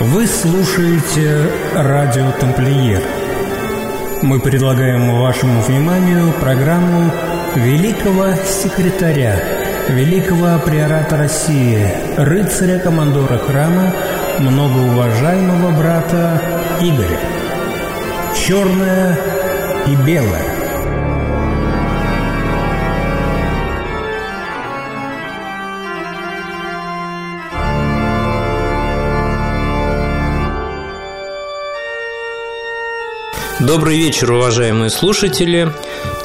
Вы слушаете радио «Тамплиер». Мы предлагаем вашему вниманию программу великого секретаря, великого приората России, рыцаря-командора храма, многоуважаемого брата Игоря. Черное и белое. Добрый вечер, уважаемые слушатели.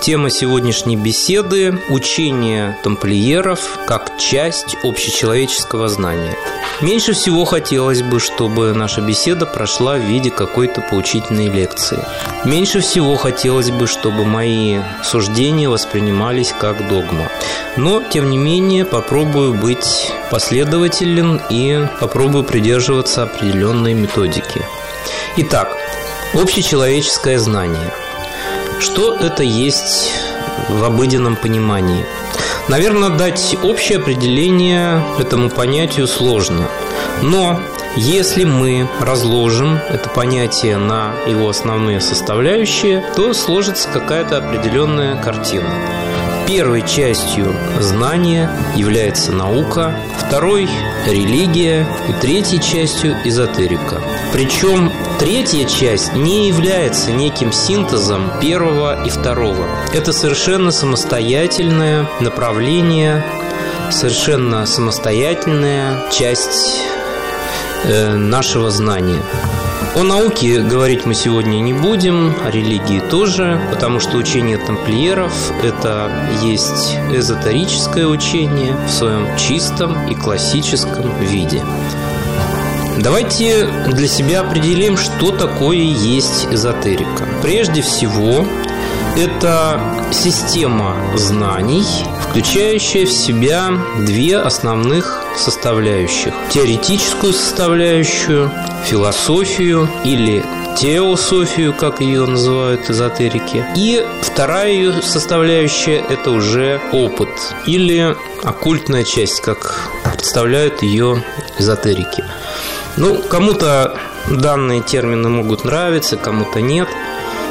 Тема сегодняшней беседы – учение тамплиеров как часть общечеловеческого знания. Меньше всего хотелось бы, чтобы наша беседа прошла в виде какой-то поучительной лекции. Меньше всего хотелось бы, чтобы мои суждения воспринимались как догма. Но, тем не менее, попробую быть последователен и попробую придерживаться определенной методики. Итак, Общечеловеческое знание. Что это есть в обыденном понимании? Наверное, дать общее определение этому понятию сложно. Но если мы разложим это понятие на его основные составляющие, то сложится какая-то определенная картина. Первой частью знания является наука, второй – религия и третьей частью – эзотерика. Причем третья часть не является неким синтезом первого и второго. Это совершенно самостоятельное направление, совершенно самостоятельная часть э, нашего знания. О науке говорить мы сегодня не будем, о религии тоже, потому что учение тамплиеров – это есть эзотерическое учение в своем чистом и классическом виде. Давайте для себя определим, что такое есть эзотерика. Прежде всего, это система знаний, включающая в себя две основных составляющих. Теоретическую составляющую, философию или теософию, как ее называют эзотерики. И вторая ее составляющая – это уже опыт или оккультная часть, как представляют ее эзотерики. Ну, кому-то данные термины могут нравиться, кому-то нет.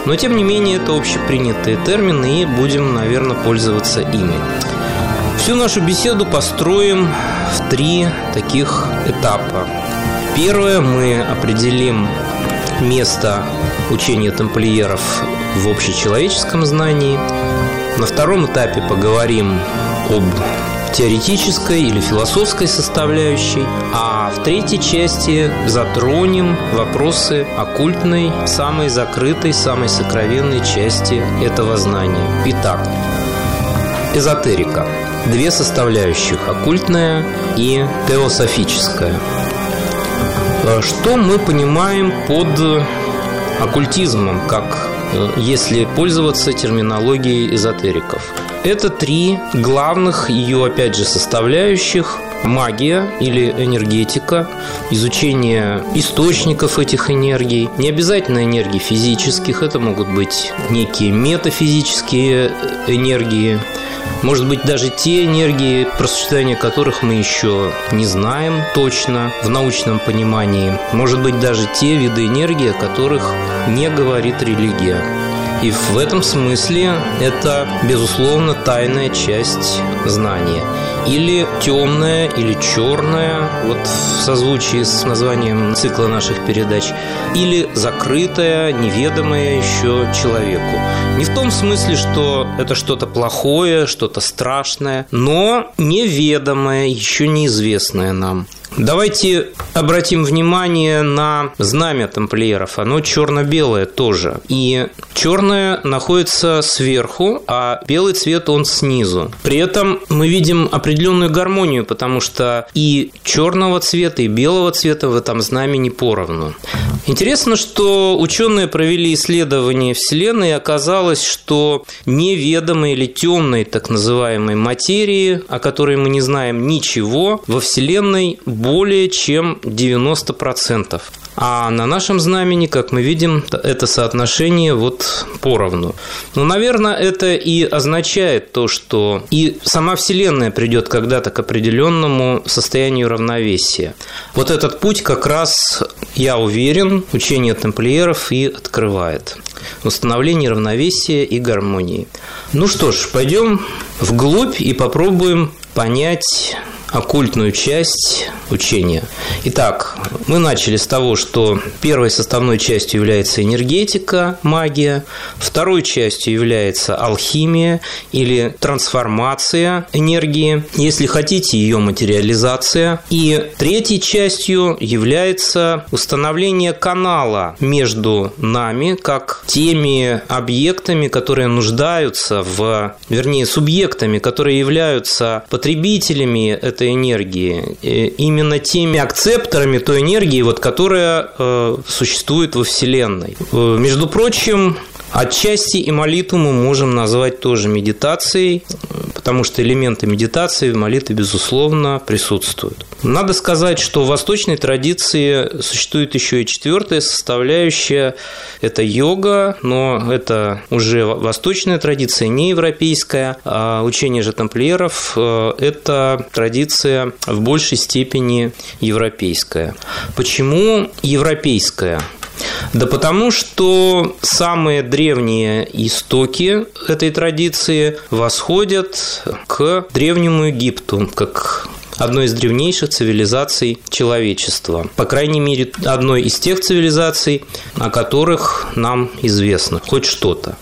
Но, тем не менее, это общепринятые термины, и будем, наверное, пользоваться ими. Всю нашу беседу построим в три таких этапа. Первое, мы определим место учения тамплиеров в общечеловеческом знании. На втором этапе поговорим об теоретической или философской составляющей, а в третьей части затронем вопросы оккультной, самой закрытой, самой сокровенной части этого знания. Итак, эзотерика. Две составляющих – оккультная и теософическая. Что мы понимаем под оккультизмом, как э, если пользоваться терминологией эзотериков? Это три главных ее, опять же, составляющих магия или энергетика, изучение источников этих энергий, не обязательно энергии физических, это могут быть некие метафизические энергии, может быть, даже те энергии, про существование которых мы еще не знаем точно в научном понимании. Может быть, даже те виды энергии, о которых не говорит религия. И в этом смысле это, безусловно, тайная часть знания. Или темная, или черная, вот в созвучии с названием цикла наших передач, или закрытая, неведомая еще человеку. Не в том смысле, что это что-то плохое, что-то страшное, но неведомое, еще неизвестное нам. Давайте обратим внимание на знамя тамплиеров. Оно черно-белое тоже. И черное находится сверху, а белый цвет он снизу. При этом мы видим определенную гармонию, потому что и черного цвета, и белого цвета в этом знамени поровну. Интересно, что ученые провели исследование Вселенной, и оказалось, что неведомой или темной так называемой материи, о которой мы не знаем ничего, во Вселенной более чем 90%. А на нашем знамени, как мы видим, это соотношение вот поровну. Но, наверное, это и означает то, что и сама Вселенная придет когда-то к определенному состоянию равновесия. Вот этот путь как раз, я уверен, учение тамплиеров и открывает. Установление равновесия и гармонии. Ну что ж, пойдем вглубь и попробуем понять оккультную часть учения. Итак, мы начали с того, что первой составной частью является энергетика, магия, второй частью является алхимия или трансформация энергии, если хотите, ее материализация. И третьей частью является установление канала между нами, как теми объектами, которые нуждаются в, вернее, субъектами, которые являются потребителями этой этой энергии, именно теми акцепторами той энергии, вот, которая э, существует во Вселенной. Э, между прочим, Отчасти и молитву мы можем назвать тоже медитацией, потому что элементы медитации в молитве, безусловно, присутствуют. Надо сказать, что в восточной традиции существует еще и четвертая составляющая – это йога, но это уже восточная традиция, не европейская. А учение же тамплиеров – это традиция в большей степени европейская. Почему европейская? Да потому что самые древние истоки этой традиции восходят к Древнему Египту, как одной из древнейших цивилизаций человечества. По крайней мере, одной из тех цивилизаций, о которых нам известно хоть что-то.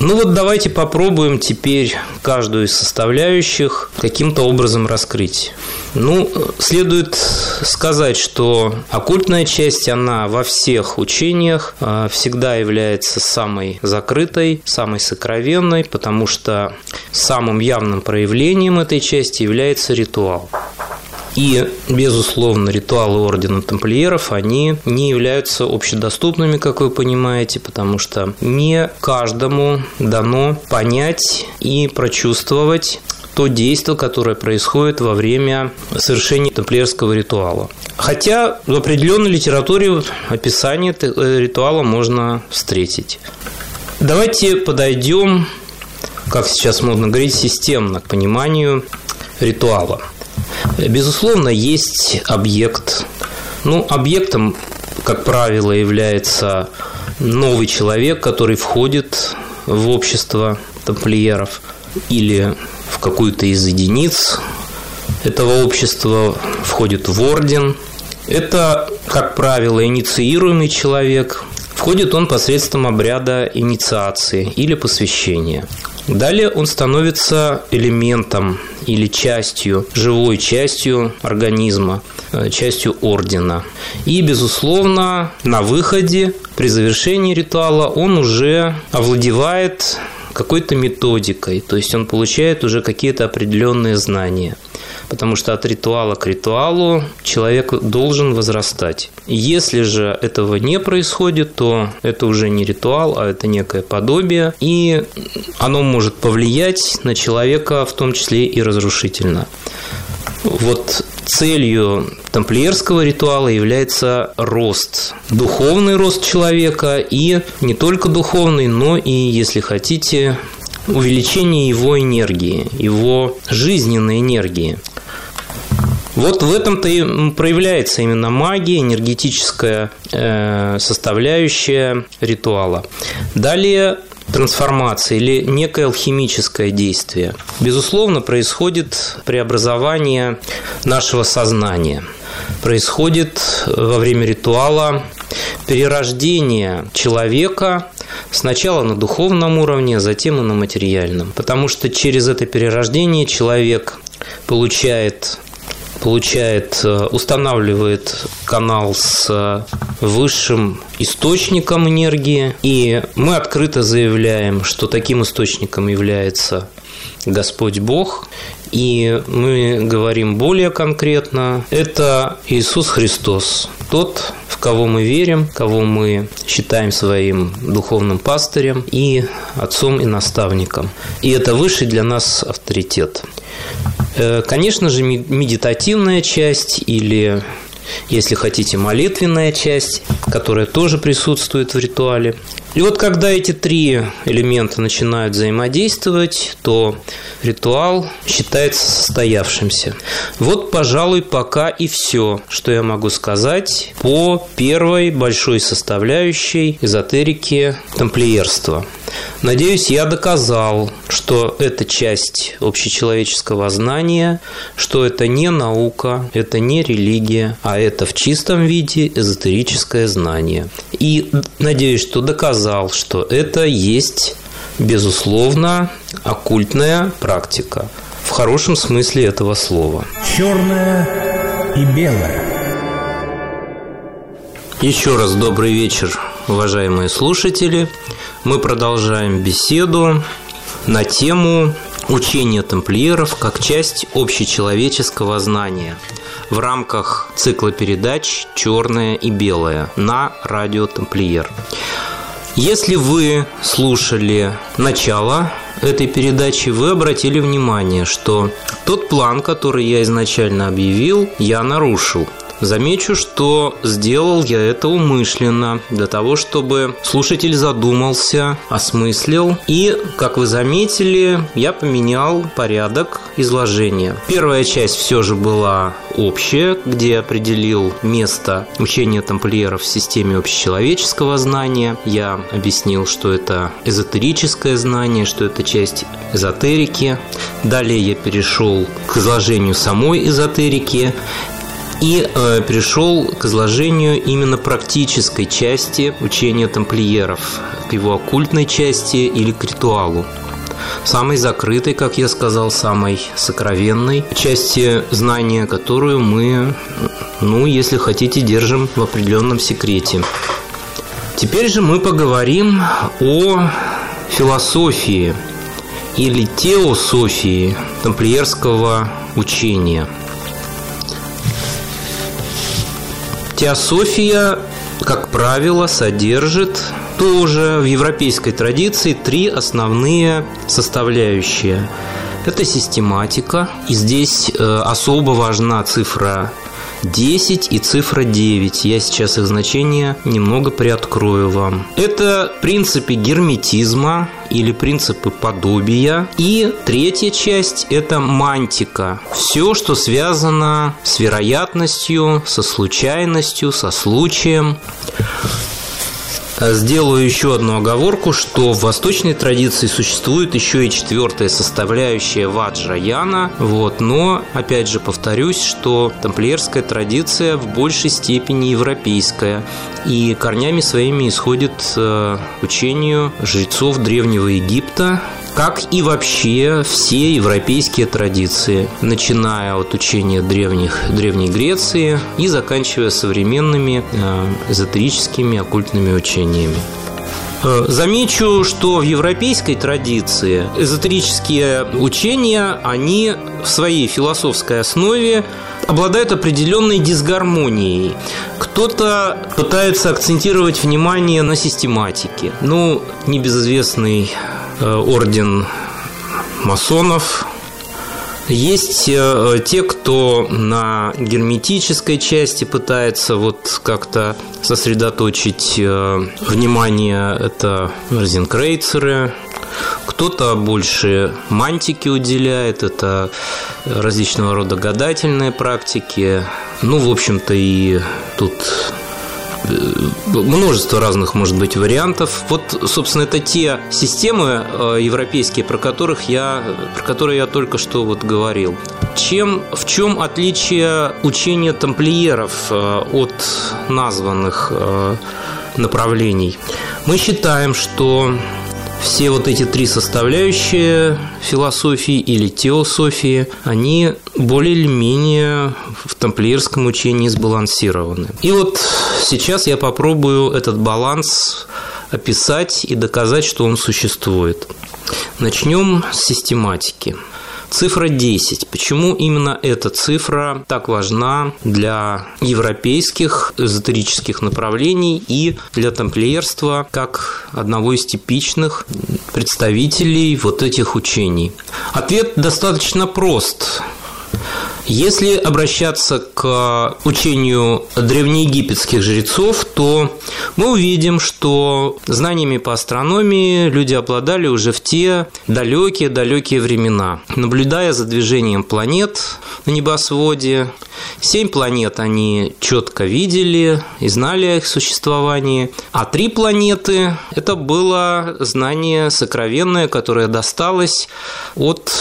Ну вот давайте попробуем теперь каждую из составляющих каким-то образом раскрыть. Ну, следует сказать, что оккультная часть, она во всех учениях а, всегда является самой закрытой, самой сокровенной, потому что самым явным проявлением этой части является ритуал. И, безусловно, ритуалы Ордена Тамплиеров, они не являются общедоступными, как вы понимаете, потому что не каждому дано понять и прочувствовать то действие, которое происходит во время совершения тамплиерского ритуала. Хотя в определенной литературе описание э, ритуала можно встретить. Давайте подойдем, как сейчас модно говорить, системно к пониманию ритуала. Безусловно, есть объект. Ну, объектом, как правило, является новый человек, который входит в общество тамплиеров или в какую-то из единиц этого общества, входит в орден. Это, как правило, инициируемый человек. Входит он посредством обряда инициации или посвящения. Далее он становится элементом или частью, живой частью организма, э, частью ордена. И, безусловно, на выходе, при завершении ритуала, он уже овладевает какой-то методикой, то есть он получает уже какие-то определенные знания – потому что от ритуала к ритуалу человек должен возрастать. Если же этого не происходит, то это уже не ритуал, а это некое подобие, и оно может повлиять на человека в том числе и разрушительно. Вот целью тамплиерского ритуала является рост, духовный рост человека и не только духовный, но и, если хотите, увеличение его энергии, его жизненной энергии. Вот в этом-то и проявляется именно магия, энергетическая э, составляющая ритуала. Далее трансформация или некое алхимическое действие. Безусловно, происходит преобразование нашего сознания. Происходит во время ритуала перерождение человека сначала на духовном уровне, а затем и на материальном. Потому что через это перерождение человек получает получает, э, устанавливает канал с э, высшим источником энергии, и мы открыто заявляем, что таким источником является Господь Бог, и мы говорим более конкретно, это Иисус Христос, тот, в кого мы верим, кого мы считаем своим духовным пастырем и отцом и наставником. И это высший для нас авторитет. Э, конечно же, медитативная часть или если хотите, молитвенная часть, которая тоже присутствует в ритуале. И вот когда эти три элемента начинают взаимодействовать, то ритуал считается состоявшимся. Вот, пожалуй, пока и все, что я могу сказать по первой большой составляющей эзотерики тамплиерства. Надеюсь, я доказал, что это часть общечеловеческого знания, что это не наука, это не религия, а это в чистом виде эзотерическое знание. И надеюсь, что доказал, что это есть, безусловно, оккультная практика в хорошем смысле этого слова. Черное и белое. Еще раз добрый вечер, уважаемые слушатели. Мы продолжаем беседу на тему учения тамплиеров как часть общечеловеческого знания в рамках цикла передач «Черное и белое» на радио «Тамплиер». Если вы слушали начало этой передачи, вы обратили внимание, что тот план, который я изначально объявил, я нарушил – Замечу, что сделал я это умышленно, для того, чтобы слушатель задумался, осмыслил. И, как вы заметили, я поменял порядок изложения. Первая часть все же была общая, где определил место учения тамплиеров в системе общечеловеческого знания. Я объяснил, что это эзотерическое знание, что это часть эзотерики. Далее я перешел к изложению самой эзотерики и э, перешел к изложению именно практической части учения тамплиеров, к его оккультной части или к ритуалу самой закрытой, как я сказал, самой сокровенной части знания, которую мы, ну, если хотите, держим в определенном секрете. Теперь же мы поговорим о философии или теософии тамплиерского учения – Теософия, как правило, содержит тоже в европейской традиции три основные составляющие. Это систематика, и здесь э, особо важна цифра 10 и цифра 9. Я сейчас их значение немного приоткрою вам. Это принципы герметизма или принципы подобия. И третья часть – это мантика. Все, что связано с вероятностью, со случайностью, со случаем. Сделаю еще одну оговорку, что в восточной традиции существует еще и четвертая составляющая ваджраяна, вот, но, опять же, повторюсь, что тамплиерская традиция в большей степени европейская, и корнями своими исходит э, учению жрецов Древнего Египта, как и вообще все европейские традиции, начиная от учения древних, Древней Греции и заканчивая современными э, эзотерическими оккультными учениями. Э, замечу, что в европейской традиции эзотерические учения, они в своей философской основе обладают определенной дисгармонией. Кто-то пытается акцентировать внимание на систематике. Ну, небезызвестный орден масонов. Есть э, те, кто на герметической части пытается вот как-то сосредоточить э, внимание. Это розенкрейцеры, кто-то больше мантики уделяет, это различного рода гадательные практики. Ну, в общем-то, и тут множество разных, может быть, вариантов. Вот, собственно, это те системы э, европейские, про которых я, про которые я только что вот говорил. Чем, в чем отличие учения тамплиеров э, от названных э, направлений? Мы считаем, что все вот эти три составляющие философии или теософии, они более или менее в тамплиерском учении сбалансированы. И вот сейчас я попробую этот баланс описать и доказать, что он существует. Начнем с систематики. Цифра 10. Почему именно эта цифра так важна для европейских эзотерических направлений и для тамплиерства как одного из типичных представителей вот этих учений? Ответ достаточно прост. Если обращаться к учению древнеегипетских жрецов, то мы увидим, что знаниями по астрономии люди обладали уже в те далекие-далекие времена. Наблюдая за движением планет на небосводе, семь планет они четко видели и знали о их существовании, а три планеты – это было знание сокровенное, которое досталось от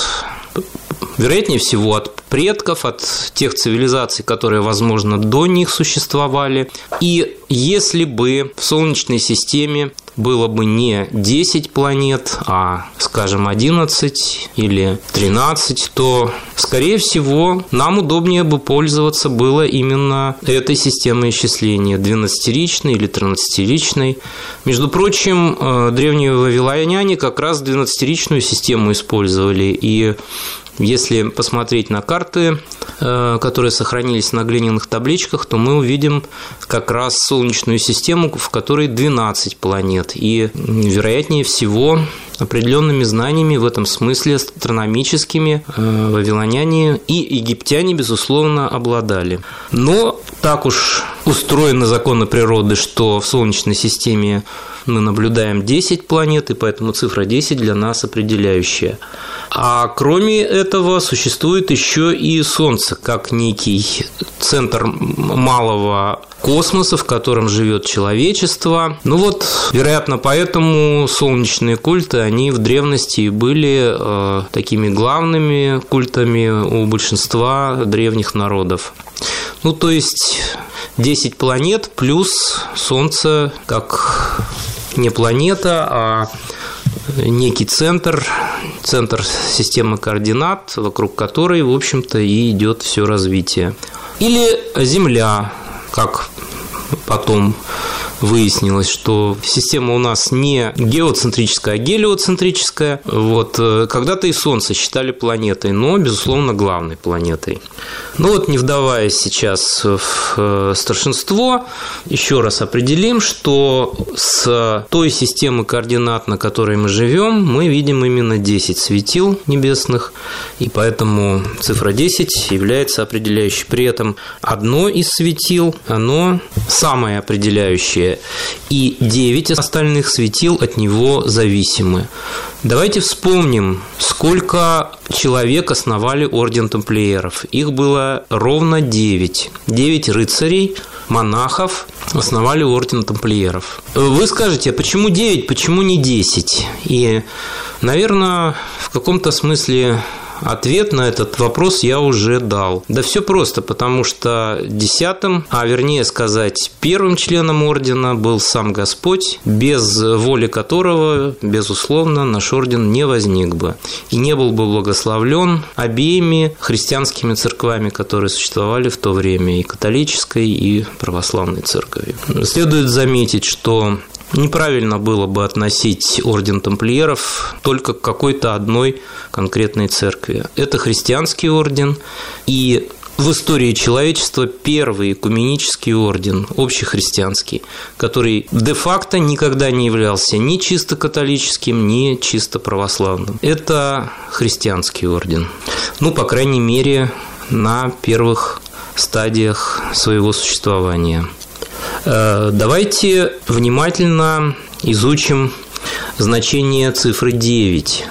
вероятнее всего, от предков, от тех цивилизаций, которые, возможно, до них существовали. И если бы в Солнечной системе было бы не 10 планет, а, скажем, 11 или 13, то, скорее всего, нам удобнее бы пользоваться было именно этой системой исчисления, 12-ричной или 13-ричной. Между прочим, э, древние вавилоняне как раз 12-ричную систему использовали, и если посмотреть на карты, э, которые сохранились на глиняных табличках, то мы увидим как раз Солнечную систему, в которой 12 планет. И, вероятнее всего, определенными знаниями в этом смысле астрономическими э, вавилоняне и египтяне, безусловно, обладали. Но так уж устроены законы природы, что в Солнечной системе мы наблюдаем 10 планет, и поэтому цифра 10 для нас определяющая. А кроме этого существует еще и Солнце, как некий центр малого космоса, в котором живет человечество. Ну вот, вероятно, поэтому солнечные культы, они в древности были э, такими главными культами у большинства древних народов. Ну, то есть 10 планет плюс Солнце как не планета, а некий центр, центр системы координат, вокруг которой, в общем-то, и идет все развитие. Или Земля, как потом выяснилось, что система у нас не геоцентрическая, а гелиоцентрическая. Вот, э, когда-то и Солнце считали планетой, но, безусловно, главной планетой. Ну вот, не вдаваясь сейчас в э, старшинство, еще раз определим, что с той системы координат, на которой мы живем, мы видим именно 10 светил небесных, и поэтому цифра 10 является определяющей. При этом одно из светил, оно самое определяющее и 9 остальных светил от него зависимы. Давайте вспомним, сколько человек основали орден тамплиеров. Их было ровно 9. 9 рыцарей, монахов основали орден тамплиеров. Вы скажете, а почему 9, почему не 10? И, наверное, в каком-то смысле Ответ на этот вопрос я уже дал. Да все просто, потому что десятым, а вернее сказать, первым членом ордена был сам Господь, без воли которого, безусловно, наш орден не возник бы и не был бы благословлен обеими христианскими церквами, которые существовали в то время, и католической, и православной церковью. Следует заметить, что Неправильно было бы относить орден тамплиеров только к какой-то одной конкретной церкви. Это христианский орден, и в истории человечества первый экуменический орден, общехристианский, который де-факто никогда не являлся ни чисто католическим, ни чисто православным. Это христианский орден. Ну, по крайней мере, на первых стадиях своего существования – давайте внимательно изучим значение цифры 9.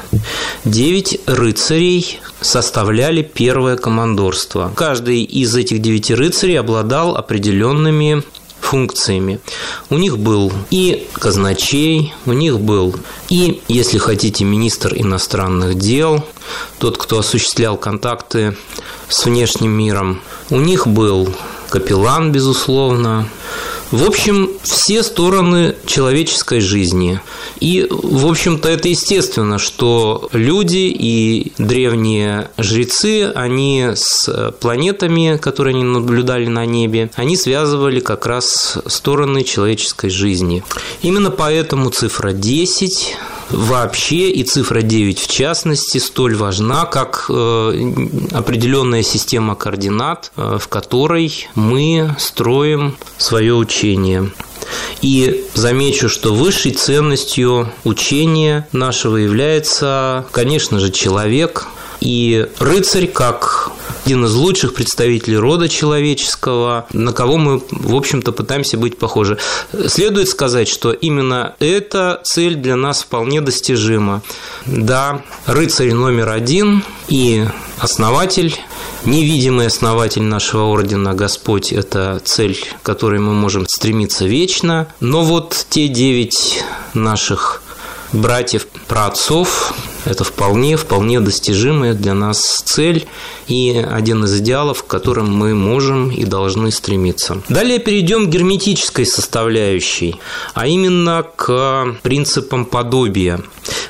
9 рыцарей составляли первое командорство. Каждый из этих девяти рыцарей обладал определенными функциями. У них был и казначей, у них был и, если хотите, министр иностранных дел, тот, кто осуществлял контакты с внешним миром. У них был капеллан, безусловно, в общем, все стороны человеческой жизни. И, в общем-то, это естественно, что люди и древние жрецы, они с планетами, которые они наблюдали на небе, они связывали как раз стороны человеческой жизни. Именно поэтому цифра 10 вообще и цифра 9 в частности столь важна, как э, определенная система координат, э, в которой мы строим свое учение. И замечу, что высшей ценностью учения нашего является, конечно же, человек. И рыцарь, как один из лучших представителей рода человеческого, на кого мы, в общем-то, пытаемся быть похожи. Следует сказать, что именно эта цель для нас вполне достижима. Да, рыцарь номер один и основатель Невидимый основатель нашего ордена Господь – это цель, к которой мы можем стремиться вечно. Но вот те девять наших братьев, праотцов, это вполне, вполне достижимая для нас цель и один из идеалов, к которым мы можем и должны стремиться. Далее перейдем к герметической составляющей, а именно к принципам подобия.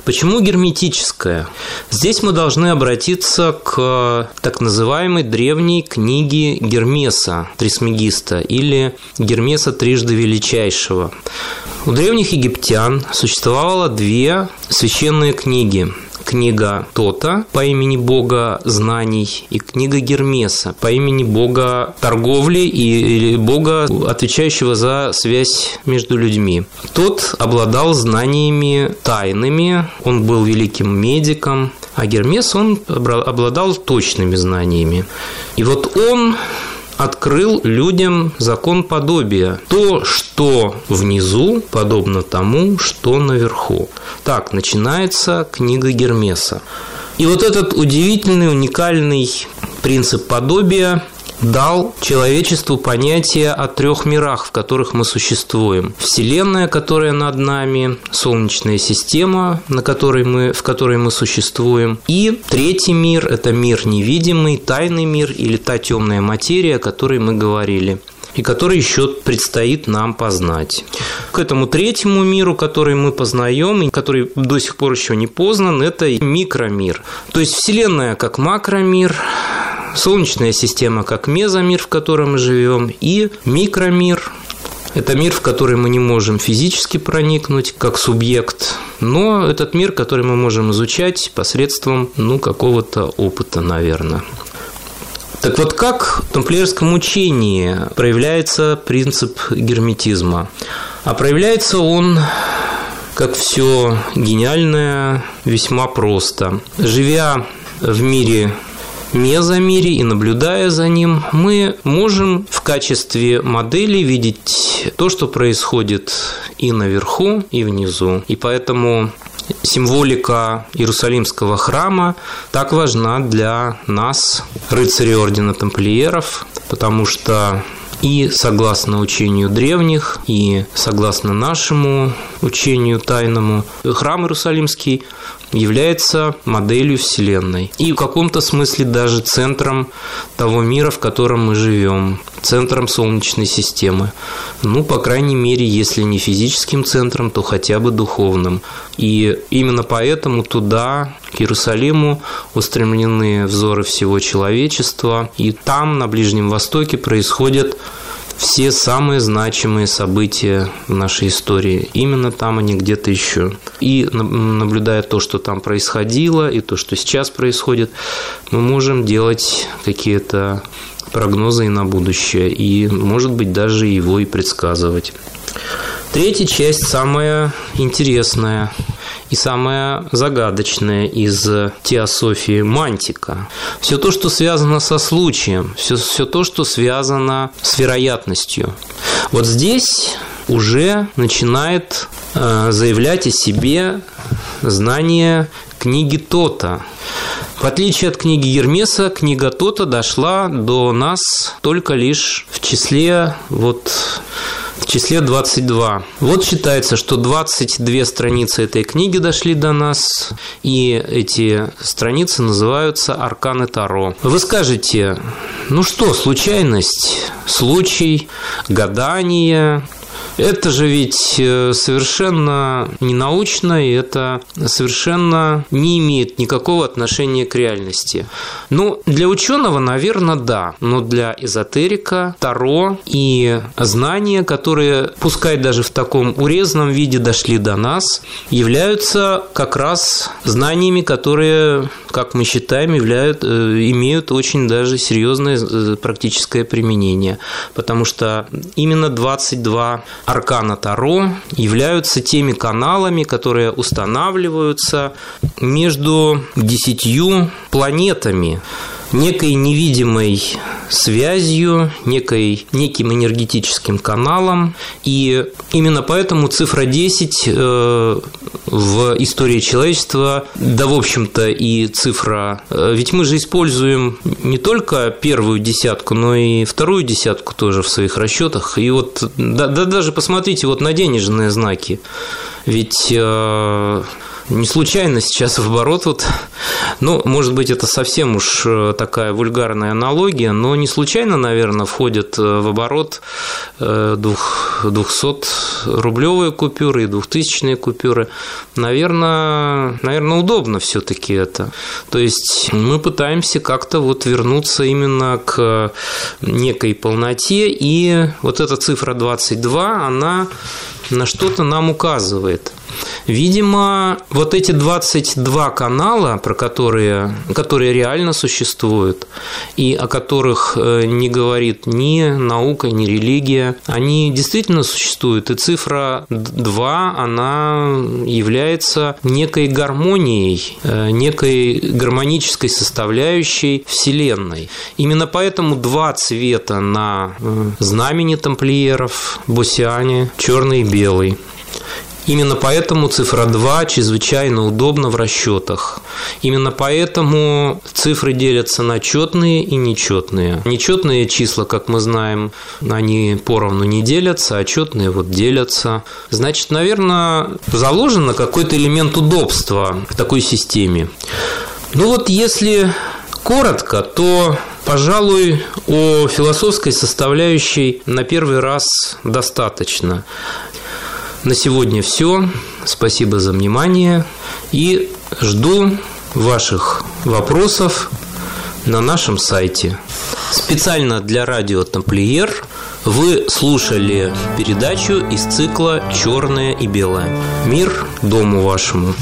Почему герметическая? Здесь мы должны обратиться к так называемой древней книге Гермеса Трисмегиста или Гермеса Трижды Величайшего. У древних египтян существовало две священные книги книга Тота по имени бога знаний и книга Гермеса по имени бога торговли и бога, отвечающего за связь между людьми. Тот обладал знаниями тайными, он был великим медиком, а Гермес он обладал точными знаниями. И вот он открыл людям закон подобия. То, что внизу, подобно тому, что наверху. Так начинается книга Гермеса. И вот этот удивительный, уникальный принцип подобия дал человечеству понятие о трех мирах, в которых мы существуем. Вселенная, которая над нами, Солнечная система, на которой мы, в которой мы существуем. И третий мир – это мир невидимый, тайный мир или та темная материя, о которой мы говорили и который еще предстоит нам познать. К этому третьему миру, который мы познаем, и который до сих пор еще не познан, это микромир. То есть Вселенная как макромир, Солнечная система как мезомир, в котором мы живем, и микромир, это мир, в который мы не можем физически проникнуть как субъект, но этот мир, который мы можем изучать посредством ну, какого-то опыта, наверное. Так вот, как в тамплиерском учении проявляется принцип герметизма? А проявляется он как все гениальное, весьма просто. Живя в мире мезомире и наблюдая за ним, мы можем в качестве модели видеть то, что происходит и наверху, и внизу. И поэтому символика Иерусалимского храма так важна для нас, рыцарей Ордена Тамплиеров, потому что и согласно учению древних, и согласно нашему учению тайному, храм Иерусалимский является моделью Вселенной и в каком-то смысле даже центром того мира, в котором мы живем, центром Солнечной системы. Ну, по крайней мере, если не физическим центром, то хотя бы духовным. И именно поэтому туда, к Иерусалиму, устремлены взоры всего человечества. И там, на Ближнем Востоке, происходят все самые значимые события нашей истории. Именно там, а не где-то еще. И наблюдая то, что там происходило, и то, что сейчас происходит, мы можем делать какие-то прогнозы и на будущее, и, может быть, даже его и предсказывать. Третья часть самая интересная и самое загадочное из теософии мантика. Все то, что связано со случаем, все, все то, что связано с вероятностью. Вот здесь уже начинает э, заявлять о себе знание книги Тота. В отличие от книги Ермеса, книга Тота дошла до нас только лишь в числе вот числе 22. Вот считается, что 22 страницы этой книги дошли до нас, и эти страницы называются «Арканы Таро». Вы скажете, ну что, случайность, случай, гадание, это же ведь э, совершенно не научно, и это совершенно не имеет никакого отношения к реальности. Ну, для ученого, наверное, да, но для эзотерика Таро и знания, которые, пускай даже в таком урезанном виде дошли до нас, являются как раз знаниями, которые, как мы считаем, являют, э, имеют очень даже серьезное э, практическое применение, потому что именно 22 аркана Таро являются теми каналами, которые устанавливаются между десятью планетами. Некой невидимой связью, некой, неким энергетическим каналом. И именно поэтому цифра 10 э, в истории человечества, да, в общем-то, и цифра... Э, ведь мы же используем не только первую десятку, но и вторую десятку тоже в своих расчетах. И вот да, да даже посмотрите вот на денежные знаки. Ведь э, не случайно сейчас в оборот вот, ну, может быть, это совсем уж э, такая вульгарная аналогия, но не случайно, наверное, входят э, в оборот 200-рублевые купюры и 2000-е купюры. Наверное, наверное, удобно все таки это. То есть мы пытаемся как-то вот вернуться именно к некой полноте, и вот эта цифра 22, она на что-то нам указывает. Видимо, вот эти 22 канала, про которые, которые реально существуют, и о которых э, не говорит ни наука, ни религия, они действительно существуют. И цифра 2, она является некой гармонией, э, некой гармонической составляющей Вселенной. Именно поэтому два цвета на э, знамени тамплиеров, бусиане, черный и белый. Именно поэтому цифра 2 чрезвычайно удобна в расчетах. Именно поэтому цифры делятся на четные и нечетные. Нечетные числа, как мы знаем, они поровну не делятся, а четные вот делятся. Значит, наверное, заложено какой-то элемент удобства в такой системе. Ну вот если коротко, то Пожалуй, о философской составляющей на первый раз достаточно. На сегодня все. Спасибо за внимание. И жду ваших вопросов на нашем сайте. Специально для радио «Тамплиер» вы слушали передачу из цикла «Черное и белое». Мир дому вашему.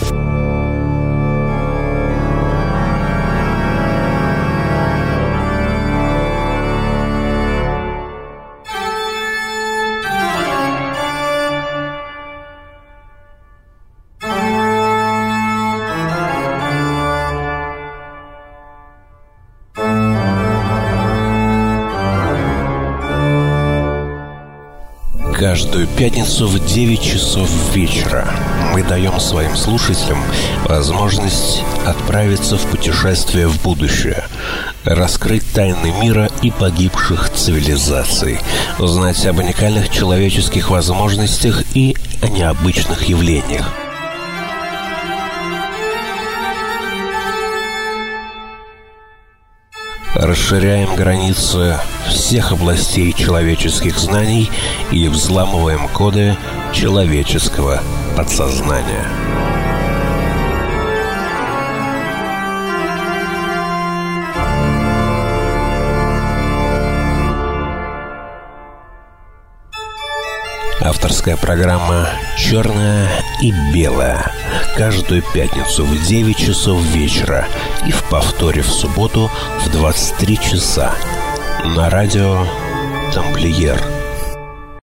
Каждую пятницу в 9 часов вечера мы даем своим слушателям возможность отправиться в путешествие в будущее, раскрыть тайны мира и погибших цивилизаций, узнать об уникальных человеческих возможностях и о необычных явлениях. Расширяем границы всех областей человеческих знаний и взламываем коды человеческого подсознания. Авторская программа «Черная и белая» каждую пятницу в 9 часов вечера и в повторе в субботу в 23 часа на радио «Тамплиер»